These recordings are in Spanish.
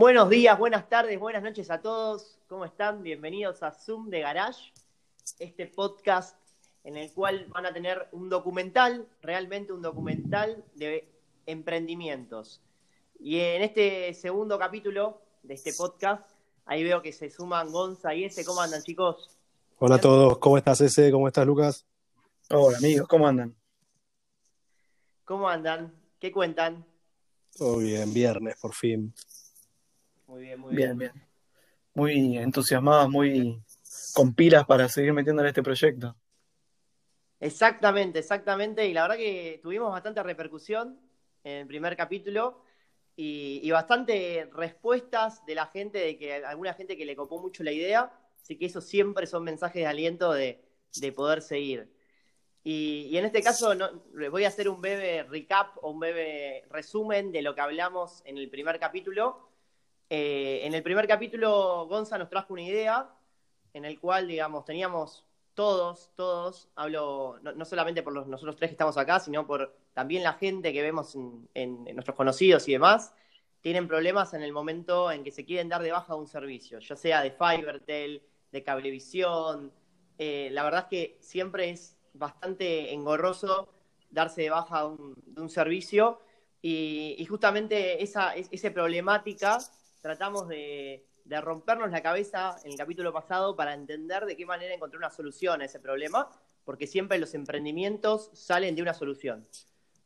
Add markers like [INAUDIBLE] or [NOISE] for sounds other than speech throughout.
Buenos días, buenas tardes, buenas noches a todos. ¿Cómo están? Bienvenidos a Zoom de Garage, este podcast en el cual van a tener un documental, realmente un documental de emprendimientos. Y en este segundo capítulo de este podcast, ahí veo que se suman Gonza y ese. ¿Cómo andan, chicos? Hola a todos, ¿cómo estás ese? ¿Cómo estás, Lucas? Hola, amigos, ¿cómo andan? ¿Cómo andan? ¿Qué cuentan? Todo bien, viernes, por fin. Muy bien, muy bien. Bien, bien. Muy entusiasmados, muy con pilas para seguir metiéndole a este proyecto. Exactamente, exactamente. Y la verdad que tuvimos bastante repercusión en el primer capítulo y, y bastante respuestas de la gente, de que alguna gente que le copó mucho la idea. Así que eso siempre son mensajes de aliento de, de poder seguir. Y, y en este caso no, les voy a hacer un breve recap o un breve resumen de lo que hablamos en el primer capítulo. Eh, en el primer capítulo, Gonza nos trajo una idea en el cual, digamos, teníamos todos, todos, hablo no, solamente por los, nosotros tres que estamos acá, sino por también la gente que vemos en, nuestros conocidos y demás, tienen problemas en el momento en que se quieren dar de baja un servicio, ya sea de Fivertel, de Cablevisión. Eh, la verdad es que siempre es bastante engorroso darse de baja un, un servicio y, y justamente esa, es- esa problemática tratamos de, rompernos la cabeza en el capítulo pasado para entender de qué manera encontrar una solución a ese problema, porque siempre los emprendimientos salen de una solución,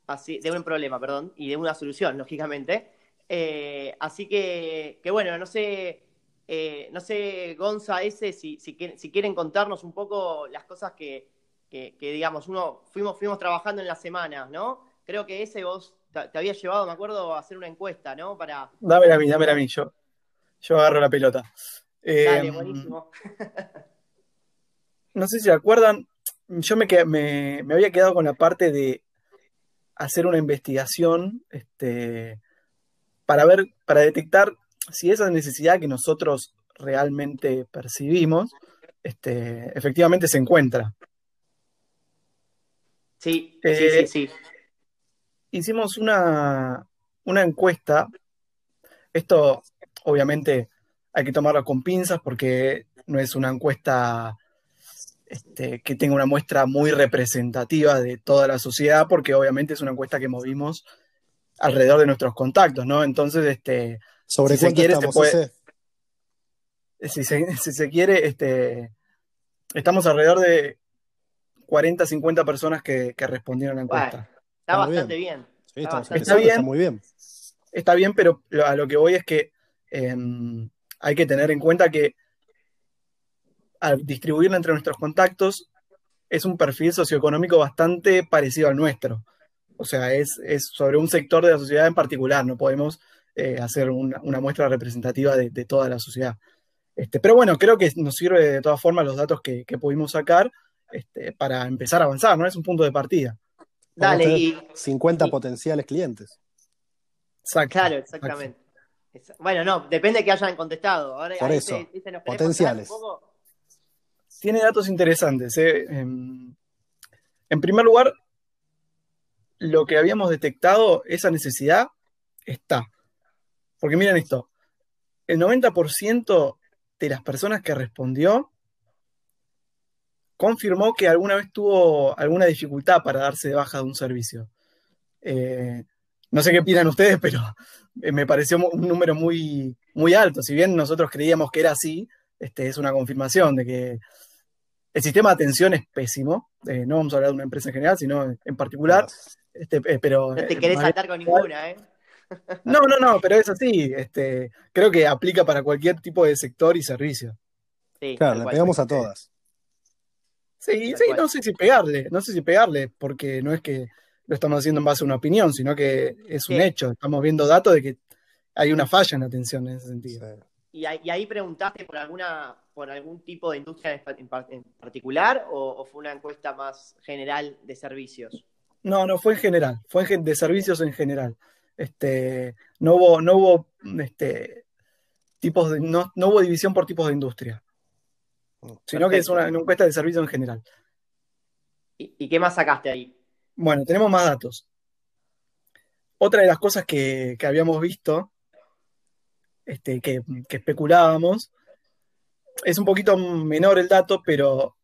así, de un problema, perdón, y de una solución, lógicamente. Eh, así que, que bueno, no sé, eh, no sé, Gonza, ese, si, si, si quieren contarnos un poco las cosas que, que, digamos, uno fuimos, fuimos trabajando en las semanas, ¿no? Creo que ese vos te, te había llevado, me acuerdo, a hacer una encuesta, ¿no? Para, Dámela a mí, dámela a mí, yo, yo agarro la pelota. Eh, Dale, buenísimo. [LAUGHS] no sé si se acuerdan, yo me, qued- me, me había quedado con la parte de hacer una investigación este, para ver, para detectar si esa necesidad que nosotros realmente percibimos, este, efectivamente se encuentra. Sí, sí, Eh, sí, sí. Hicimos una, una encuesta. Esto, obviamente, hay que tomarlo con pinzas porque no es una encuesta este, que tenga una muestra muy representativa de toda la sociedad, porque obviamente es una encuesta que movimos alrededor de nuestros contactos, ¿no? Entonces, este, ¿Sobre Si se quiere, se puede- si se, si se quiere, este, estamos alrededor de 40, 50 personas que, que respondieron a la encuesta. Está bastante bien. Sí, Está empezando, bien. está muy bien. Está bien, pero lo- a lo que voy es que em, hay que tener en cuenta que al distribuirla entre nuestros contactos es un perfil socioeconómico bastante parecido al nuestro. O sea, es, es sobre un sector de la sociedad en particular, no podemos eh, hacer una, una muestra representativa de, de toda la sociedad. Este, pero bueno, creo que nos sirve de todas formas los datos que, que pudimos sacar este, para empezar a avanzar, ¿no? Es un punto de partida. Dale, Podemos y tener 50 y- potenciales clientes. Exacto. claro, exactamente. Bueno, no, depende que hayan contestado. Ahora, Por eso, ese- ese nos querés potenciales. tiene datos interesantes. ¿eh? En, en primer lugar, lo que habíamos detectado, esa necesidad, está. Porque miren esto, el 90% de las personas que respondió confirmó que alguna vez tuvo alguna dificultad para darse de baja de un servicio. Eh, no sé qué opinan ustedes, pero eh, me pareció un número muy, muy alto. Si bien nosotros creíamos que era así, este, es una confirmación de que el sistema de atención es pésimo. Eh, no vamos a hablar de una empresa en general, sino en particular. Este, eh, pero, No te querés saltar con ninguna, ¿eh? [LAUGHS] no, no, no, pero es así. Este, creo que aplica para cualquier tipo de sector y servicio. Sí, Claro, le pegamos a todas. Sí, Tal sí, cual. no sé si pegarle, no sé si pegarle, porque no es que lo estamos haciendo en base a una opinión, sino que es un Sí. hecho. Estamos viendo datos de que hay una falla en la atención en ese sentido. Sí. ¿Y ahí, y ahí preguntaste por alguna por algún tipo de industria en pa- en par- en particular o, o fue una encuesta más general de servicios? No, no, fue en general, fue en de servicios en general. Este, no hubo, no hubo este, tipos de, no, no hubo división por tipos de industria, sino que es una, una encuesta de servicios en general. ¿Y, y qué más sacaste ahí? Bueno, tenemos más datos. Otra de las cosas que, que habíamos visto este, que, que especulábamos. Es un poquito menor el dato, pero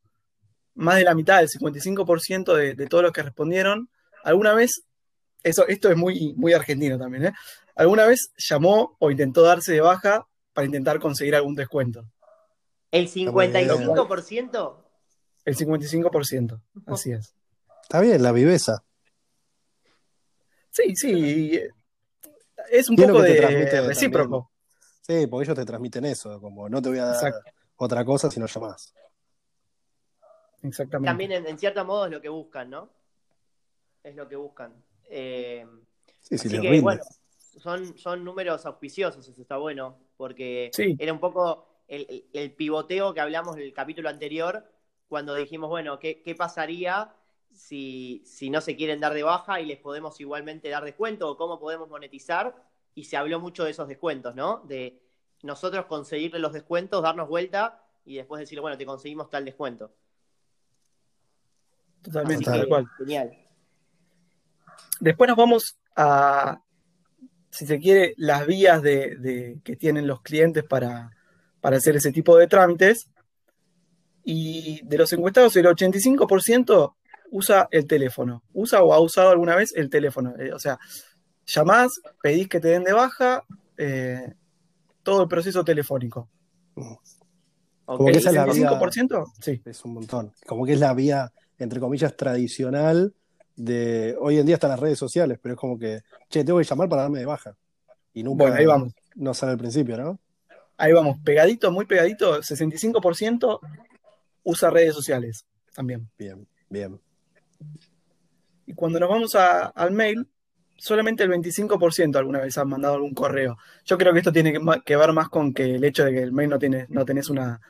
más de la mitad, el 55% de, de todos los que respondieron, alguna vez, eso, esto es muy, muy argentino también, ¿eh? alguna vez llamó o intentó darse de baja para intentar conseguir algún descuento. ¿El 55%? El 55%, así es. Está bien, la viveza. Sí, sí. Es un poco que te de transmite recíproco. Sí, porque ellos te transmiten eso, como no te voy a dar Exacto. otra cosa si no llamás. Exactamente. También en, en cierto modo es lo que buscan, ¿no? Es lo que buscan. Eh, Sí, sí, así les que bueno, son, son números auspiciosos, eso está bueno, porque Sí. era un poco el, pivoteo que hablamos en el capítulo anterior, cuando dijimos, bueno, ¿qué, qué pasaría si, si no se quieren dar de baja y les podemos igualmente dar descuento o cómo podemos monetizar? Y se habló mucho de esos descuentos, ¿no? De nosotros conseguirle los descuentos, darnos vuelta y después decirle, bueno, te conseguimos tal descuento. Totalmente, Total. tal cual. Genial. Después nos vamos a, si se quiere, las vías de, de- que tienen los clientes para, para hacer ese tipo de trámites. Y de los encuestados, el 85% usa el teléfono. Usa o ha usado alguna vez el teléfono. Eh, o sea, llamás, pedís que te den de baja, eh, todo el proceso telefónico. Como que ¿El esa es la vía- 65%? Sí. Es un montón. Como que es la vía, entre comillas, tradicional de. Hoy en día están las redes sociales, pero es como que, che, tengo que llamar para darme de baja. Y nunca Bueno, ahí vamos. no sale al principio, ¿no? Ahí vamos, pegadito, muy pegadito, 65% usa redes sociales también. Bien, bien. Y cuando nos vamos a- al mail, solamente el 25% alguna vez han mandado algún correo. Yo creo que esto tiene que, ver más con que el hecho de que el mail no tiene, no tenés una,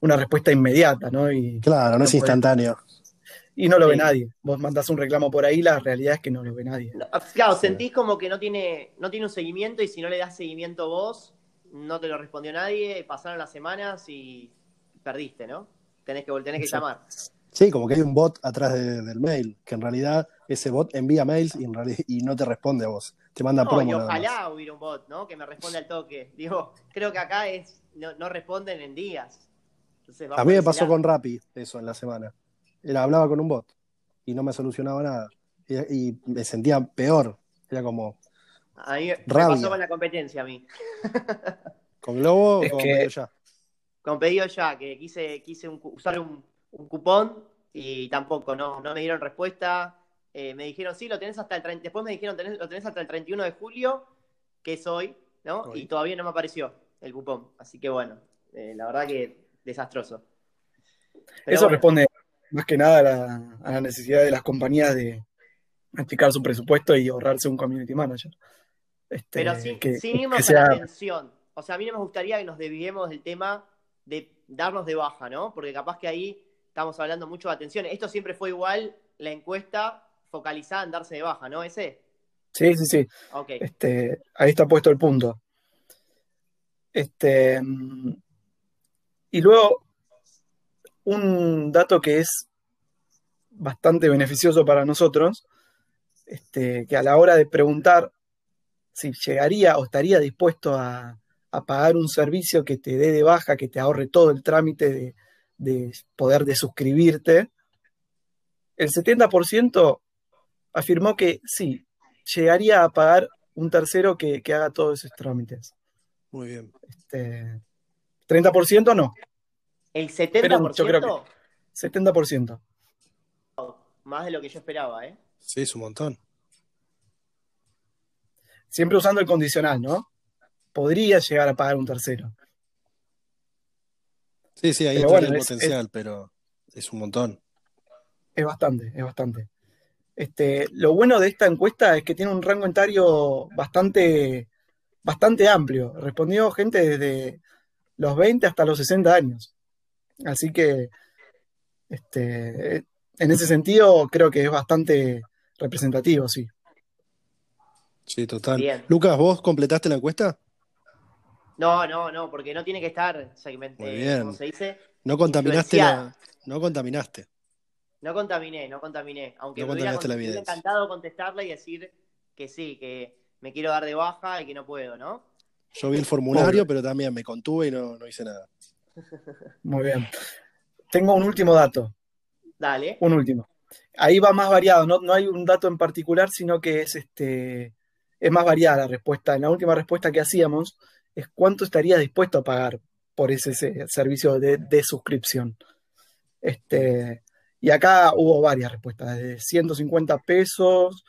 una respuesta inmediata, ¿no? Y, Claro, no es puede- instantáneo. y no lo ve nadie. Vos mandás un reclamo por ahí, la realidad es que no lo ve nadie. No, Claro, Sí. sentís como que no tiene, no tiene un seguimiento y si no le das seguimiento vos, no te lo respondió nadie, pasaron las semanas y perdiste, ¿no? Tenés que, tenés que llamar. Sí, como que hay un bot atrás de- del mail, que en realidad ese bot envía mails y, en reali- y no te responde a vos. Te manda No, promo. y ojalá hubiera un bot, ¿no? Que me responda al toque. Digo, creo que acá es, no, no responden en días. Entonces, A mí me pasó con Rappi eso en la semana. Era, hablaba con un bot y no me solucionaba nada. Y, y me sentía peor. Era como, A mí me Rabia. pasó con la competencia a mí. [LAUGHS] ¿con Globo Es o con que- Pedido ya? Con pedido ya, que quise, quise un usar un, un cupón y tampoco, no, no me dieron respuesta. Eh, me dijeron, sí, lo tenés hasta el 30. Después me dijeron, tenés, lo tenés hasta el 31 de julio, que es hoy, ¿no? Hoy. Y todavía no me apareció el cupón. Así que bueno, eh, la verdad que desastroso. Pero Eso bueno, responde más que nada a la, a la necesidad de las compañías de achicar su presupuesto y ahorrarse un community manager. Este, Pero sin, que- sin irnos que a sea- la atención. O sea, a mí no me gustaría que nos desviemos del tema de darnos de baja, ¿no? Porque capaz que ahí estamos hablando mucho de atención. Esto siempre fue igual, la encuesta focalizada en darse de baja, ¿no? Ese. Sí, sí, sí. Ok. Este, ahí está puesto el punto. Este, y luego, un dato que es bastante beneficioso para nosotros, este, que a la hora de preguntar si llegaría o estaría dispuesto a, a pagar un servicio que te dé de baja, que te ahorre todo el trámite de, de poder de suscribirte, el 70% afirmó que sí, llegaría a pagar un tercero que, que haga todos esos trámites. Muy bien. Este, 30% no, El 70% Pero yo creo 70%. más de lo que yo esperaba, ¿eh? Sí, es un montón. Siempre usando el condicional, ¿no? Podría llegar a pagar un tercero. Sí, sí, ahí Pero está bueno, el es- potencial, pero es un montón. Es bastante, es bastante. Este, lo bueno de esta encuesta es que tiene un rango etario bastante, bastante amplio. Respondió gente desde los 20 hasta los 60 años. Así que, este, en ese sentido, creo que es bastante representativo, sí. Sí, total. Bien. Lucas, ¿vos completaste la encuesta? No, no, no, porque no tiene que estar segmentado, Muy bien. ¿cómo se dice? No contaminaste la, no contaminaste. No contaminé, no contaminé. Aunque No me hubiera, la evidencia. encantado contestarle y decir que sí, que me quiero dar de baja y que no puedo, ¿no? Yo vi el formulario, pero también me contuve y no, no hice nada. [LAUGHS] Muy bien. Tengo un último dato. Dale. Un último. Ahí va más variado, no, no hay un dato en particular, sino que es este es más variada la respuesta. En la última respuesta que hacíamos es cuánto estaría dispuesto a pagar por ese, servicio de, suscripción. Este, y acá hubo varias respuestas, de 150 pesos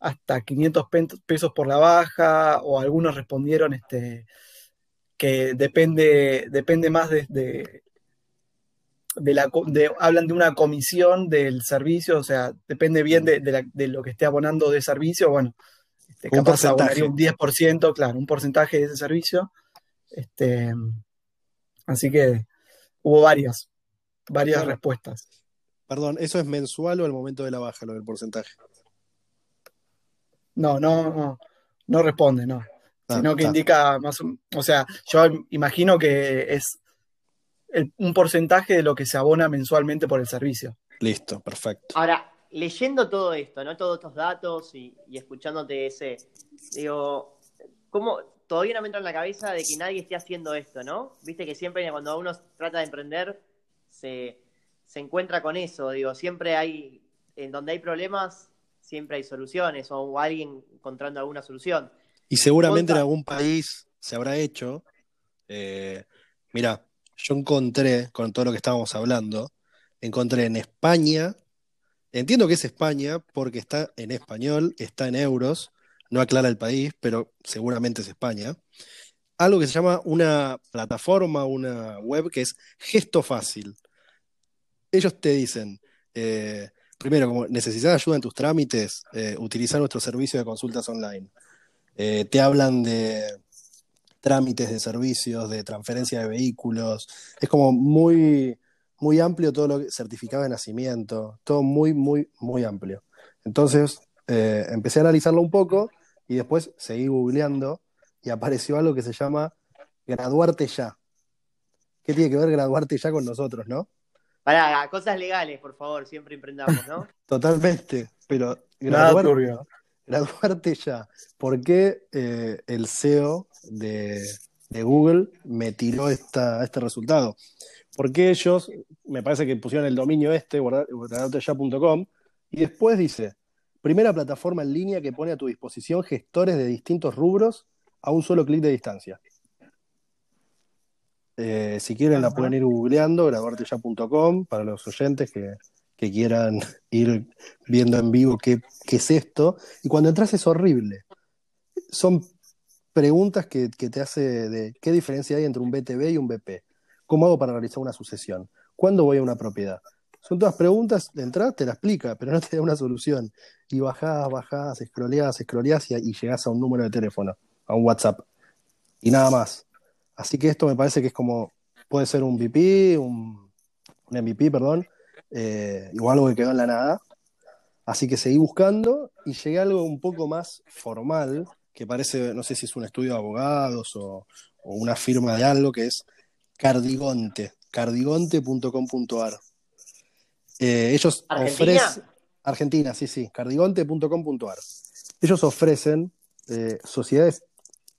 hasta 500 pe- pesos por la baja, o algunos respondieron este, que depende, depende más de, de- la, hablan de una comisión del servicio, o sea, depende bien de, de lo que esté abonando de servicio, bueno, este, Un capaz porcentaje. un 10%, claro, un porcentaje de ese servicio. Este, así que hubo varias, varias Claro. respuestas. Perdón, ¿eso es mensual o al momento de la baja, lo del porcentaje? No, no, no, no responde, no. Ah, Sino que está. indica más, o- o sea, yo imagino que es el- un porcentaje de lo que se abona mensualmente por el servicio. Listo, perfecto. Ahora, leyendo todo esto, ¿no? Todos estos datos y, y escuchándote ese, digo, ¿cómo todavía no me entra en la cabeza de que nadie esté haciendo esto, ¿no? Viste que siempre cuando uno trata de emprender se, se encuentra con eso, digo, siempre hay, en donde hay problemas, siempre hay soluciones o alguien encontrando alguna solución. Y seguramente en algún país se habrá hecho. Eh, mira, yo encontré, con todo lo que estábamos hablando, encontré en España, entiendo que es España porque está en español, está en euros, no aclara el país, pero seguramente es España, algo que se llama una plataforma, una web que es Gesto Fácil. Ellos te dicen, eh, primero, como necesitas ayuda en tus trámites, eh, utiliza nuestro servicio de consultas online. Eh, te hablan de trámites de servicios, de transferencia de vehículos. Es como muy, muy amplio todo lo que certificado de nacimiento, todo muy, muy, muy amplio. Entonces, eh, empecé a analizarlo un poco y después seguí googleando y apareció algo que se llama graduarte ya. ¿Qué tiene que ver graduarte ya con nosotros, no? Para cosas legales, por favor, siempre emprendamos, ¿no? [LAUGHS] Totalmente, pero graduar- graduarte ya. ¿Por qué eh, el CEO de, de Google me tiró esta, este resultado? Porque ellos, me parece que pusieron el dominio este, guarda- graduarteya.com, y después dice, primera plataforma en línea que pone a tu disposición gestores de distintos rubros a un solo clic de distancia. Eh, si quieren la pueden ir googleando, graduarteya.com, para los oyentes que, que quieran ir viendo en vivo qué, qué es esto. Y cuando entras es horrible. Son preguntas que, que te hace de qué diferencia hay entre un BTV y un BP. ¿Cómo hago para realizar una sucesión? ¿Cuándo voy a una propiedad? Son todas preguntas, de entrada te la explica, pero no te da una solución. Y bajás, bajás, scrolleás, scrolleás y, y llegás a un número de teléfono, a un WhatsApp. Y nada más. Así que esto me parece que es como, puede ser un VP, un, MVP, perdón, eh, o algo que quedó en la nada. Así que seguí buscando y llegué a algo un poco más formal, que parece, no sé si es un estudio de abogados o una firma de algo, que es Cardigonte, cardigonte.com.ar. Eh, ellos ofrecen... Argentina, sí, sí, cardigonte.com.ar. Ellos ofrecen eh, sociedades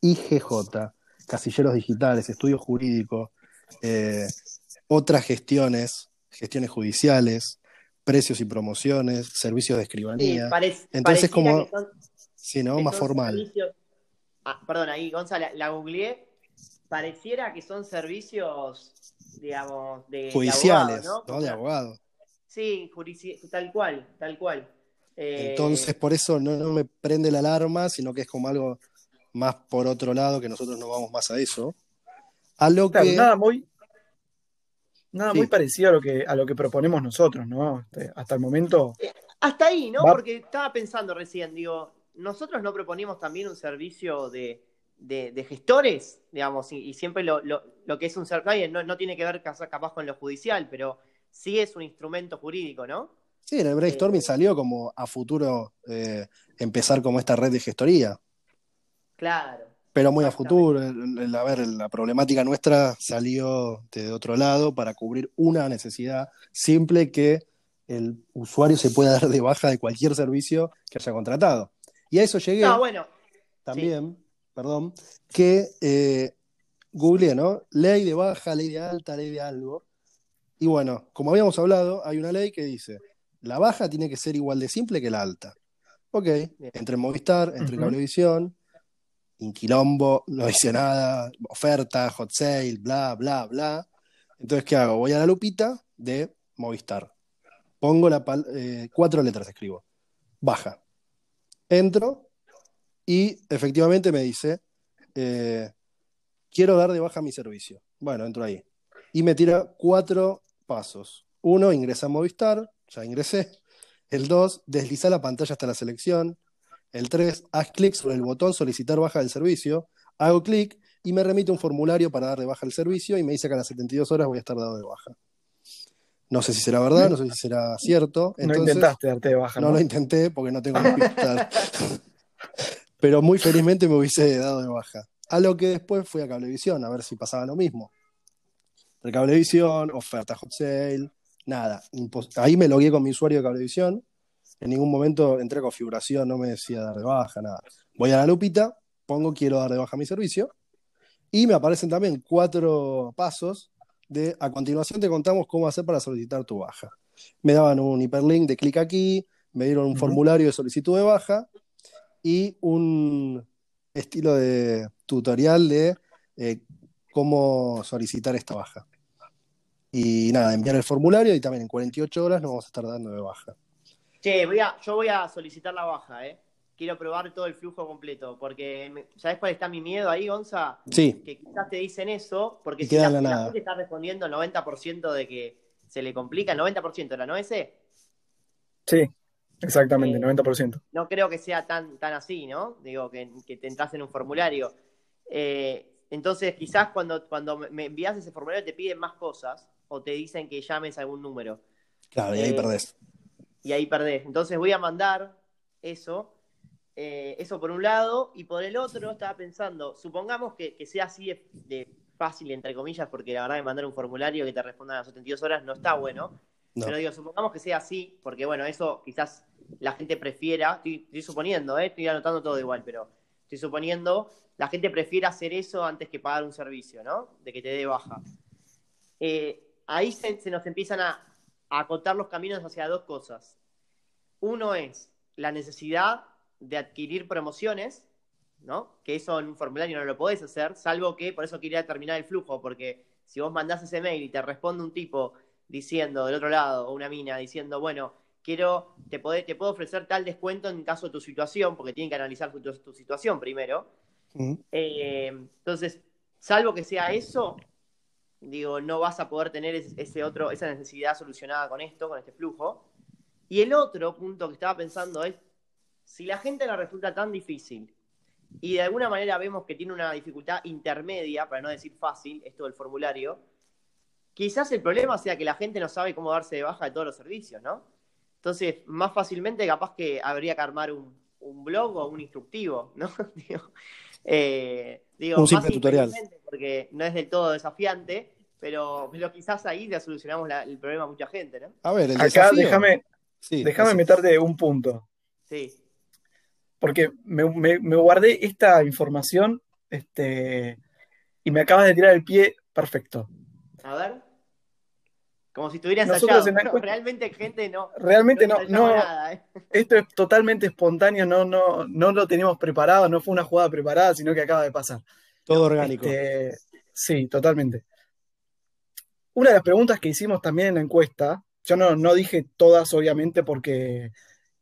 IGJ, casilleros digitales, estudios jurídicos, eh, otras gestiones, gestiones judiciales, precios y promociones, servicios de Sí, escribanía. parec- Entonces, como- son- Sí, ¿no? Más formal. servicios- Ah, perdón, ahí, Gonzalo, la googleé. Pareciera que son servicios, digamos, de, de Judiciales, abogado, ¿no? De abogado. Sí, tal cual, tal cual. Eh, Entonces, por eso no, no me prende la alarma, sino que es como algo más por otro lado, que nosotros no vamos más a eso. A lo Claro, que. nada muy, nada Sí. muy parecido a lo que, a lo que proponemos nosotros, ¿no? Este, hasta el momento. Hasta ahí, ¿no? Va- Porque estaba pensando recién, digo, nosotros no proponemos también un servicio de, de- de gestores, digamos, y, y siempre lo, lo- lo que es un servicio, no, no tiene que ver capaz con lo judicial, pero sí es un instrumento jurídico, ¿no? Sí, en el brainstorming salió como a futuro eh, empezar como esta red de gestoría. Claro. Pero muy a futuro, el- el- a ver, la problemática nuestra salió de otro lado para cubrir una necesidad simple que el usuario se pueda dar de baja de cualquier servicio que haya contratado. Y a eso llegué No, bueno, también, perdón, que eh, googleé, ¿no? Ley de baja, ley de alta, ley de algo. Y bueno, como habíamos hablado, hay una ley que dice, la baja tiene que ser igual de simple que la alta. Ok, entre Movistar, entre Ujú. Cablevisión, Inquilombo, no dice nada, oferta, hot sale, bla, bla, bla. Entonces, ¿qué hago? Voy a la lupita de Movistar. Pongo la eh, cuatro letras, escribo. Baja. Entro y efectivamente me dice, eh, quiero dar de baja mi servicio. Bueno, entro ahí. Y me tira cuatro pasos. Uno, ingresa a Movistar, ya ingresé. El dos, desliza la pantalla hasta la selección. El 3, haz clic sobre el botón solicitar baja del servicio. Hago clic y me remite un formulario para dar de baja el servicio y me dice que a las 72 horas voy a estar dado de baja. No sé si será verdad, no sé si será cierto. no Entonces, intentaste darte de baja, no ¿no? lo intenté porque no tengo. [LAUGHS] Pero muy felizmente me hubiese dado de baja. A lo que después fui a Cablevisión a ver si pasaba lo mismo. De Cablevisión, oferta hot sale, nada. Ahí me logué con mi usuario de Cablevisión. En ningún momento entré a configuración, no me decía dar de baja, nada. Voy a la lupita, pongo quiero dar de baja mi servicio. Y me aparecen también cuatro pasos de a continuación te contamos cómo hacer para solicitar tu baja. Me daban un hiperlink de clic aquí, me dieron un formulario de solicitud de baja y un estilo de tutorial de eh, cómo solicitar esta baja. Y nada, enviar el formulario y también en 48 horas nos vamos a estar dando de baja. Che, voy a, yo voy a solicitar la baja, ¿eh? Quiero probar todo el flujo completo, porque ¿sabes cuál está mi miedo ahí, Gonza? Sí, Que quizás te dicen eso, porque Y si la, la la gente está respondiendo el 90% de que se le complica, el 90% era, ¿no ese? Sí, exactamente, Eh, 90%. No creo que sea tan, tan así, ¿no? Digo, que, que te entras en un formulario. Eh, entonces, quizás cuando, cuando me- envías ese formulario te piden más cosas o te dicen que llames a algún número. claro, y ahí Eh, perdés. y ahí perdés. Entonces voy a mandar eso, eh, eso por un lado, y por el otro estaba pensando, supongamos que, que sea así de, de fácil, entre comillas, porque la verdad que mandar un formulario que te respondan a las 72 horas no está bueno, No. pero digo, supongamos que sea así, porque bueno, eso quizás la gente prefiera, estoy, suponiendo, eh, estoy anotando todo igual, pero estoy suponiendo, la gente prefiere hacer eso antes que pagar un servicio, ¿no? De que te dé baja. Eh, ahí se, se nos empiezan a, a acotar los caminos hacia dos cosas. Uno es la necesidad de adquirir promociones, ¿no? Que eso en un formulario no lo podés hacer, salvo que, por eso quería terminar el flujo, porque si vos mandás ese mail y te responde un tipo diciendo del otro lado, o una mina diciendo, bueno, quiero, te, podé- te puedo ofrecer tal descuento en caso de tu situación, porque tienen que analizar tu, tu situación primero. Eh, entonces, salvo que sea eso, digo, no vas a poder tener ese, ese otro, esa necesidad solucionada con esto, con este flujo. Y el otro punto que estaba pensando es, si la gente le resulta tan difícil y de alguna manera vemos que tiene una dificultad intermedia, para no decir fácil, esto del formulario, quizás el problema sea que la gente no sabe cómo darse de baja de todos los servicios, ¿no? Entonces, más fácilmente capaz que habría que armar un, un blog o un instructivo, ¿no? [LAUGHS] digo, eh, digo, Un más simple tutorial. Porque no es del todo desafiante, pero, pero quizás ahí le solucionamos la- el problema a mucha gente, ¿no? A ver, el Acá déjame, Sí, déjame meterte un punto, Sí. porque me, me- me guardé esta información este, y me acabas de tirar el pie perfecto. A ver. Como si estuviera Nosotros ensayado. en la realmente gente no. Realmente no, no, nada, ¿eh? esto es totalmente espontáneo, no, no, no lo teníamos preparado, no fue una jugada preparada, sino que acaba de pasar. Todo orgánico. Este, sí, totalmente. Una de las preguntas que hicimos también en la encuesta, yo no, no dije todas, obviamente, porque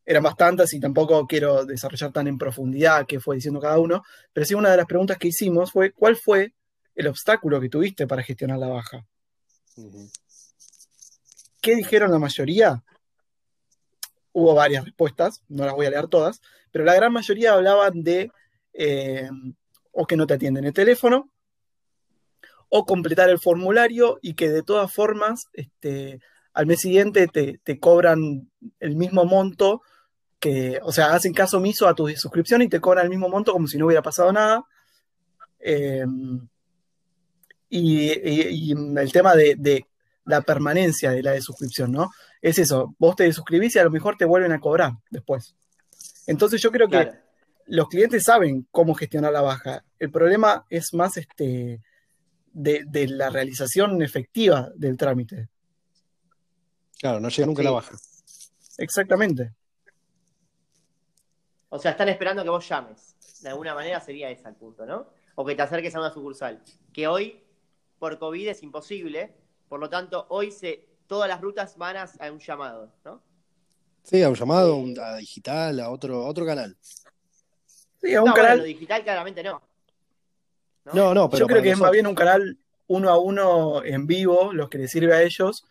eran bastantes y tampoco quiero desarrollar tan en profundidad qué fue diciendo cada uno, pero sí una de las preguntas que hicimos fue, ¿cuál fue el obstáculo que tuviste para gestionar la baja? Ujú. ¿Qué dijeron la mayoría? Hubo varias respuestas, no las voy a leer todas, pero la gran mayoría hablaban de eh, o que no te atienden el teléfono, o completar el formulario y que de todas formas este, al mes siguiente te, te cobran el mismo monto que, o sea, hacen caso omiso a tu suscripción y te cobran el mismo monto como si no hubiera pasado nada. Eh, y, el tema de la permanencia de la de suscripción, ¿no? Es eso, vos te suscribís y a lo mejor te vuelven a cobrar después. Entonces yo creo que Claro. los clientes saben cómo gestionar la baja el problema es más este, de, la realización efectiva del trámite. Claro, no llega nunca a la baja. Exactamente. O sea, están esperando que vos llames. De alguna manera sería ese el punto, ¿no? O que te acerques a una sucursal. Que hoy, por COVID, es imposible. Por lo tanto, hoy se, todas las rutas van a, un llamado, ¿no? Sí, a un llamado, a digital, a otro, otro canal. Sí, a un canal. digital claramente no. No, no, pero. Yo creo que es más bien un canal uno a uno en vivo, los que les sirve a ellos,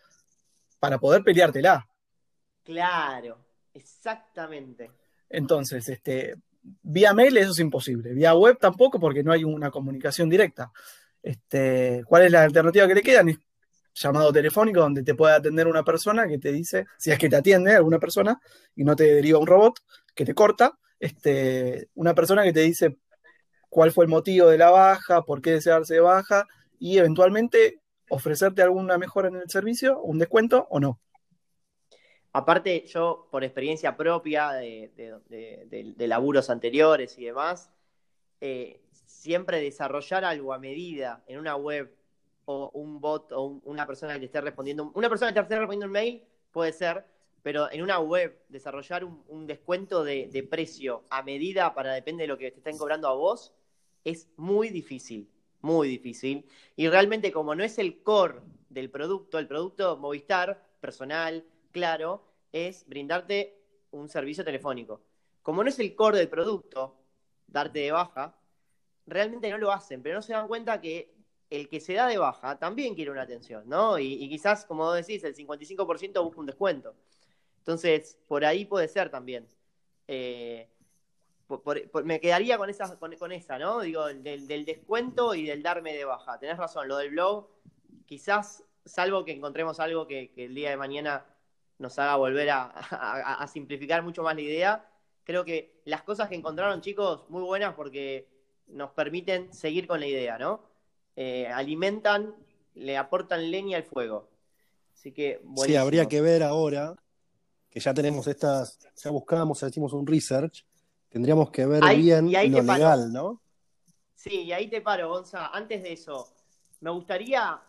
para poder peleártela. Claro, exactamente. Entonces, este, vía mail eso es imposible. Vía web tampoco, porque no hay una comunicación directa. Este, ¿Cuál es la alternativa que le quedan? Es llamado telefónico donde te puede atender una persona que te dice, si es que te atiende alguna persona y no te deriva un robot que te corta, este, una persona que te dice cuál fue el motivo de la baja, por qué desearse de baja y eventualmente ofrecerte alguna mejora en el servicio, un descuento o no. Aparte, yo por experiencia propia de, laburos anteriores y demás, eh, siempre desarrollar algo a medida en una web o un bot o una persona que esté respondiendo, una persona que te esté respondiendo un mail puede ser, pero en una web desarrollar un, descuento de, de, precio a medida para depende de lo que te estén cobrando a vos es muy difícil, muy difícil. Y realmente como no es el core del producto, el producto Movistar, personal, claro, es brindarte un servicio telefónico. Como no es el core del producto, darte de baja, realmente no lo hacen, pero no se dan cuenta que el que se da de baja también quiere una atención, ¿no? Y, quizás, como decís, el 55% busca un descuento. Entonces, por ahí puede ser también. Eh, me quedaría con esa, con, esa ¿no? Digo, del, descuento y del darme de baja. Tenés razón, lo del blog, quizás, salvo que encontremos algo que, el día de mañana nos haga volver a, simplificar mucho más la idea, creo que las cosas que encontraron, chicos, muy buenas porque nos permiten seguir con la idea, ¿no? Eh, alimentan, le aportan leña al fuego. Así que, Sí, habría que ver ahora que ya tenemos estas, ya buscamos, hicimos un research, tendríamos que ver bien lo legal, ¿no? Sí, y ahí te paro, Gonza. Antes de eso, me gustaría,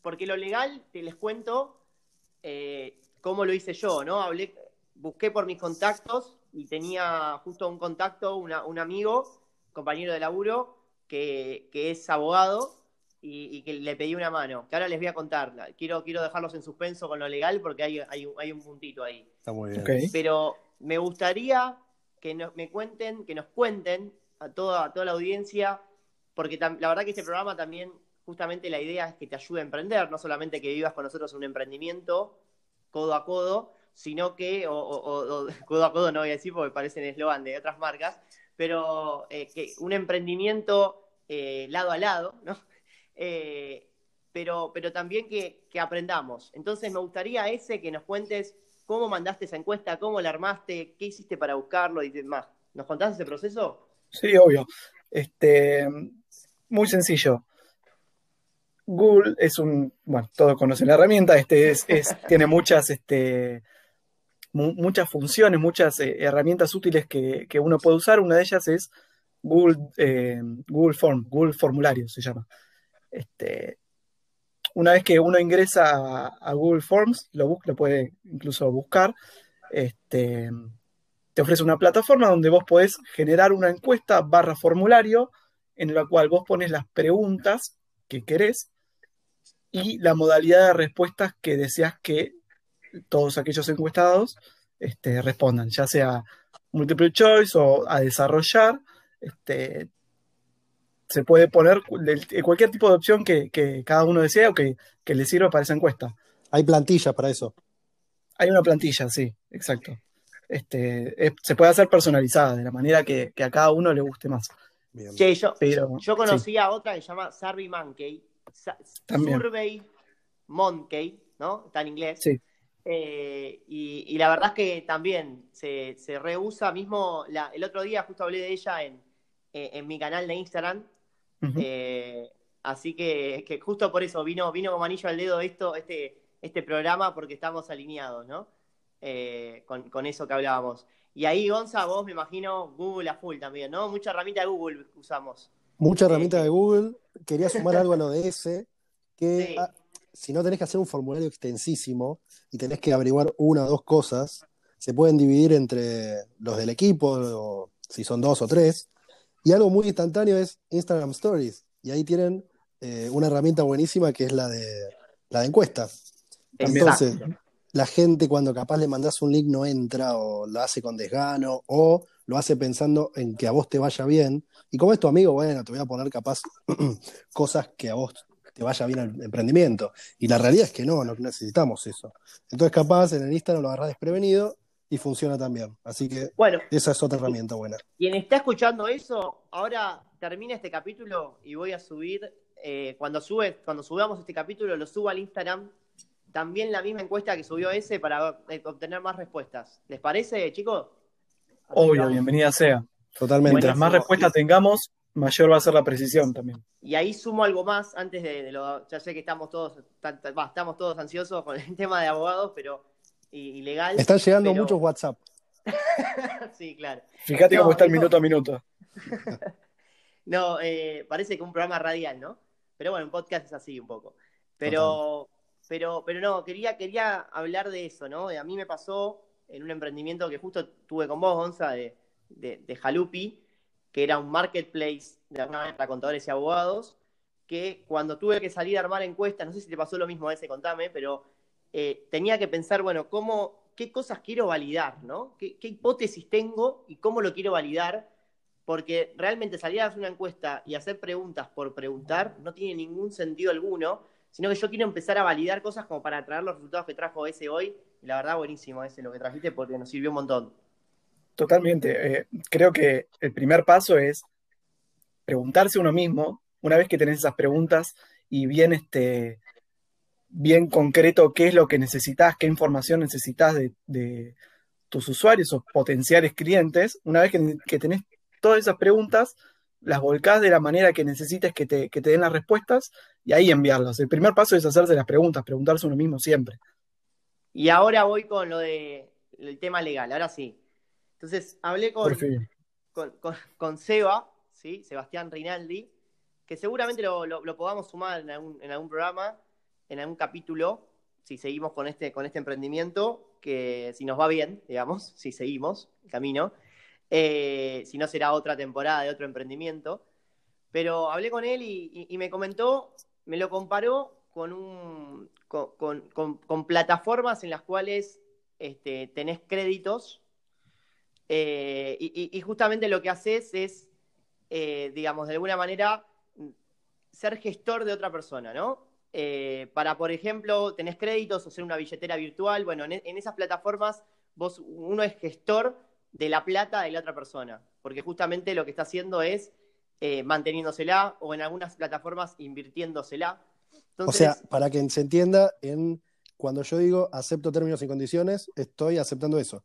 porque lo legal, te les cuento eh, cómo lo hice yo, ¿no? Hablé, busqué por mis contactos y tenía justo un contacto, un amigo, compañero de laburo, que, que es abogado y, que le pedí una mano, que ahora les voy a contar. Quiero, quiero dejarlos en suspenso con lo legal porque hay, hay, un puntito ahí. Está muy bien. Pero me gustaría que nos, me cuenten, que nos cuenten a toda, a toda la audiencia, porque la verdad que este programa también, justamente la idea es que te ayude a emprender, no solamente que vivas con nosotros un emprendimiento codo a codo, sino que, o, [LAUGHS] codo a codo no voy a decir porque parecen eslogan de otras marcas, pero eh, que un emprendimiento eh, lado a lado, ¿no? Eh, pero, pero también que, aprendamos. Entonces me gustaría ese que nos cuentes cómo mandaste esa encuesta, cómo la armaste, qué hiciste para buscarlo y demás. ¿Nos contás ese proceso? Sí, obvio. Este, muy sencillo. Google es un, bueno, todos conocen la herramienta, este es, [LAUGHS] tiene muchas, este, muchas funciones, muchas eh, herramientas útiles que, uno puede usar. Una de ellas es Google, eh, Google Form, Google Formulario se llama. Este, una vez que uno ingresa a, Google Forms, lo, puede incluso buscar, este, te ofrece una plataforma donde vos podés generar una encuesta barra formulario en la cual vos pones las preguntas que querés y la modalidad de respuestas que deseas que todos aquellos encuestados este, respondan, ya sea multiple choice o a desarrollar. Este, se puede poner cualquier tipo de opción que, cada uno desea o que, le sirva para esa encuesta. Hay plantillas para eso. Hay una plantilla, sí, exacto. Este, se puede hacer personalizada de la manera que, a cada uno le guste más. yo, yo conocí a otra que se llama Survey Monkey. Survey Monkey, ¿no? Está en inglés. Sí. Eh, y, la verdad es que también se, se rehúsa mismo. el otro día justo hablé de ella en, eh, en mi canal de Instagram, eh, así que, que, justo por eso vino, vino como anillo al dedo esto, este, este programa, porque estamos alineados, ¿no? Eh, con, eso que hablábamos. Y ahí, Gonza, vos me imagino Google a full también, ¿no? Mucha herramienta de Google usamos. Mucha herramienta de Google. Quería sumar [LAUGHS] algo a lo de ese, que ah, si no tenés que hacer un formulario extensísimo y tenés que averiguar una o dos cosas, se pueden dividir entre los del equipo, o si son dos o tres. Y algo muy instantáneo es Instagram Stories. Y ahí tienen eh, una herramienta buenísima que es la de la de encuesta. Entonces, la gente cuando capaz le mandas un link no entra o lo hace con desgano o lo hace pensando en que a vos te vaya bien. Y como es tu amigo, bueno, te voy a poner capaz [CLEARS THROAT] cosas que a vos te vaya bien el emprendimiento. Y la realidad es que no, no necesitamos eso. Entonces, capaz en el Instagram lo agarrás desprevenido y funciona también. Así que bueno, esa es otra herramienta buena. Quien está escuchando eso, ahora termina este capítulo y voy a subir, eh, cuando, sube, cuando subamos este capítulo, lo subo al Instagram también la misma encuesta que subió ese para eh, obtener más respuestas. ¿Les parece, chicos? Obvio, bienvenida sea. Totalmente. Mientras más respuestas tengamos, mayor va a ser la precisión también. Y ahí sumo algo más antes de, lo. Ya sé que estamos todos, estamos todos ansiosos con el [LAUGHS] tema de abogados, pero ilegal. Están llegando muchos WhatsApp. [LAUGHS] sí, claro. Fíjate cómo está el minuto a minuto. [LAUGHS] no, eh, parece que un programa radial, ¿no? Pero bueno, un podcast es así un poco. Pero, pero, pero no, quería, quería hablar de eso, ¿no? A mí me pasó en un emprendimiento que justo tuve con vos, Gonza, de, de, de Jalupi, que era un marketplace de para contadores y abogados, que cuando tuve que salir a armar encuestas, no sé si te pasó lo mismo a ese, contame, pero eh, tenía que pensar, bueno, cómo, qué cosas quiero validar, ¿no? ¿Qué, ¿Qué, hipótesis tengo y cómo lo quiero validar? Porque realmente salir a hacer una encuesta y hacer preguntas por preguntar no tiene ningún sentido alguno, sino que yo quiero empezar a validar cosas como para traer los resultados que trajo ese hoy. Y la verdad, buenísimo ese lo que trajiste porque nos sirvió un montón. Totalmente. Eh, creo que el primer paso es preguntarse uno mismo, una vez que tenés esas preguntas y bien, este, bien concreto qué es lo que necesitas, qué información necesitas de, tus usuarios o potenciales clientes, una vez que, que tenés todas esas preguntas, las volcás de la manera que necesites que te, den las respuestas y ahí enviarlas. El primer paso es hacerse las preguntas, preguntarse uno mismo siempre. Y ahora voy con lo de el tema legal, ahora sí. Entonces, hablé con, con, Seba, ¿sí? Sebastián Rinaldi, que seguramente lo, podamos sumar en algún, en algún, programa, en algún capítulo, si seguimos con este, con este emprendimiento, que si nos va bien, digamos, [LAUGHS] si seguimos el camino. Eh, si no será otra temporada de otro emprendimiento. Pero hablé con él y, me comentó, me lo comparó con, un, con, plataformas en las cuales este, tenés créditos eh, y, justamente lo que haces es, eh, digamos, de alguna manera ser gestor de otra persona, ¿no? Para, por ejemplo, tenés créditos o ser una billetera virtual, bueno, en, en esas plataformas vos, uno es gestor de la plata de la otra persona, porque justamente lo que está haciendo es eh, manteniéndosela o en algunas plataformas invirtiéndosela. o sea, para que se entienda, en cuando yo digo acepto términos y condiciones, estoy aceptando eso.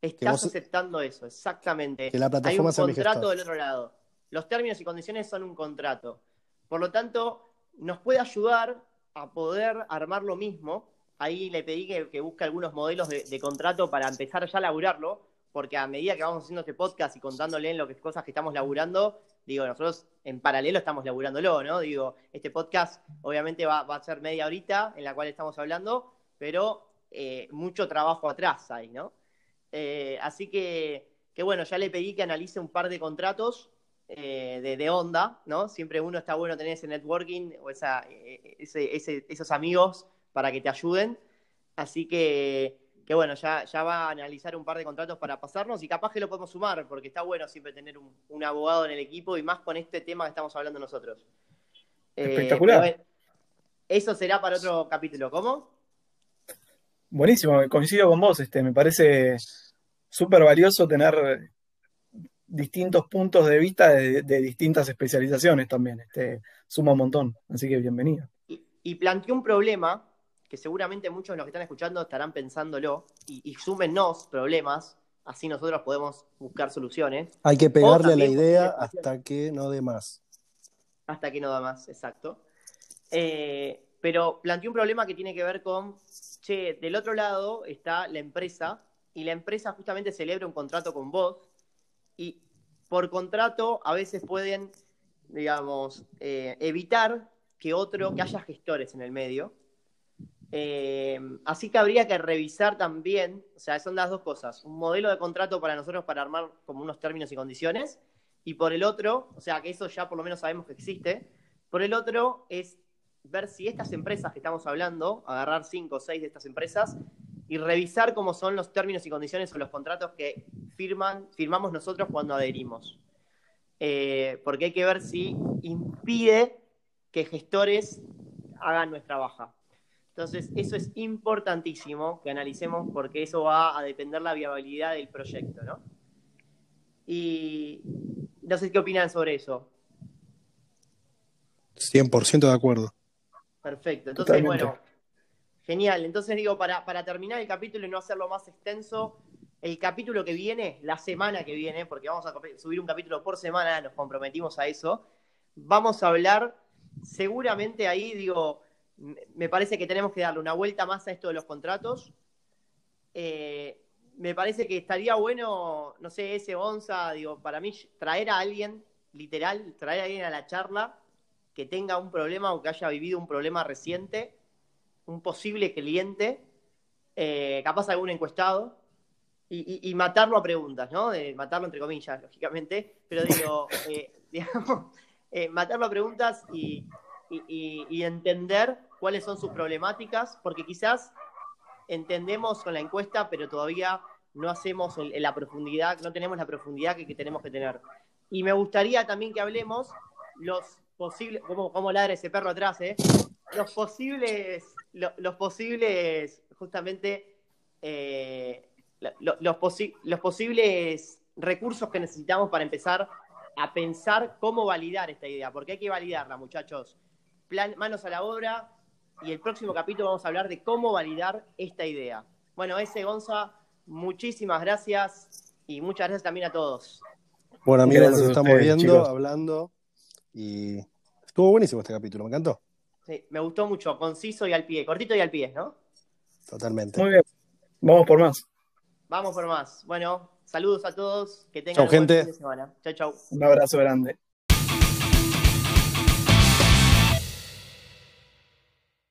Estás aceptando eso, exactamente. Que la plataforma Hay un contrato del otro lado. Los términos y condiciones son un contrato. Por lo tanto, nos puede ayudar a poder armar lo mismo. Ahí le pedí que, busque algunos modelos de, contrato para empezar ya a laburarlo, porque a medida que vamos haciendo este podcast y contándole en lo que cosas que estamos laburando, digo, nosotros en paralelo estamos laburándolo, ¿no? Digo, este podcast obviamente va, a ser media horita en la cual estamos hablando, pero eh, mucho trabajo atrás hay, ¿no? Eh, así que, que, bueno, ya le pedí que analice un par de contratos eh, de, onda, ¿no? Siempre uno está bueno tener ese networking o esa, esos amigos para que te ayuden. Así que que bueno, ya, ya va a analizar un par de contratos para pasarnos y capaz que lo podemos sumar, porque está bueno siempre tener un, abogado en el equipo y más con este tema que estamos hablando nosotros. Eh, Espectacular. eso será para otro capítulo, ¿cómo? Buenísimo, coincido con vos, este, me parece súper valioso tener distintos puntos de vista de, distintas especializaciones también, este, suma un montón, así que bienvenido. Y, y planteé un problema que seguramente muchos de los que están escuchando estarán pensándolo y, súmenos problemas, así nosotros podemos buscar soluciones. Hay que pegarle a la idea hasta que no dé más. Hasta que no da más, exacto. Eh, pero planteé un problema que tiene que ver con, che, del otro lado está la empresa y la empresa justamente celebra un contrato con vos y por contrato a veces pueden digamos, eh, evitar que otro, que haya gestores en el medio. Eh, así que habría que revisar también, o sea, son las dos cosas, un modelo de contrato para nosotros para armar como unos términos y condiciones, y por el otro, o sea, que eso ya por lo menos sabemos que existe, por el otro es ver si estas empresas que estamos hablando, agarrar cinco o seis de estas empresas y revisar cómo son los términos y condiciones o los contratos que firman, firmamos nosotros cuando adherimos. Eh, porque hay que ver si impide que gestores hagan nuestra baja. Entonces, eso es importantísimo que analicemos porque eso va a depender la viabilidad del proyecto, ¿no? Y no sé qué opinan sobre eso. 100% de acuerdo. Perfecto. Entonces, bueno, genial. Entonces digo, para, para terminar el capítulo y no hacerlo más extenso, el capítulo que viene, la semana que viene, porque vamos a subir un capítulo por semana, nos comprometimos a eso, vamos a hablar, seguramente ahí digo, me parece que tenemos que darle una vuelta más a esto de los contratos. Eh, me parece que estaría bueno, no sé, ese Onza, digo, para mí traer a alguien, literal, traer a alguien a la charla que tenga un problema o que haya vivido un problema reciente, un posible cliente, eh, capaz algún encuestado, y, matarlo a preguntas, ¿no? De matarlo entre comillas, lógicamente, pero digo, [LAUGHS] eh, digamos, eh, matarlo a preguntas y, entender cuáles son sus problemáticas, porque quizás entendemos con la encuesta, pero todavía no hacemos la profundidad, no tenemos la profundidad que, tenemos que tener. Y me gustaría también que hablemos los posibles, como, como ladra ese perro atrás, ¿eh? Los posibles, los posibles, justamente, eh, los, posibles recursos que necesitamos para empezar a pensar cómo validar esta idea, porque hay que validarla, muchachos. Plan, manos a la obra, y el próximo capítulo vamos a hablar de cómo validar esta idea. Bueno, ese Gonza, muchísimas gracias y muchas gracias también a todos. Bueno, amigos, nos estamos viendo, hablando y estuvo buenísimo este capítulo, me encantó. Sí, me gustó mucho, conciso y al pie, cortito y al pie, ¿no? Totalmente. Muy bien. Vamos por más. Vamos por más. Bueno, saludos a todos. Que tengan un buen fin de semana. Chau, chau. Un abrazo grande.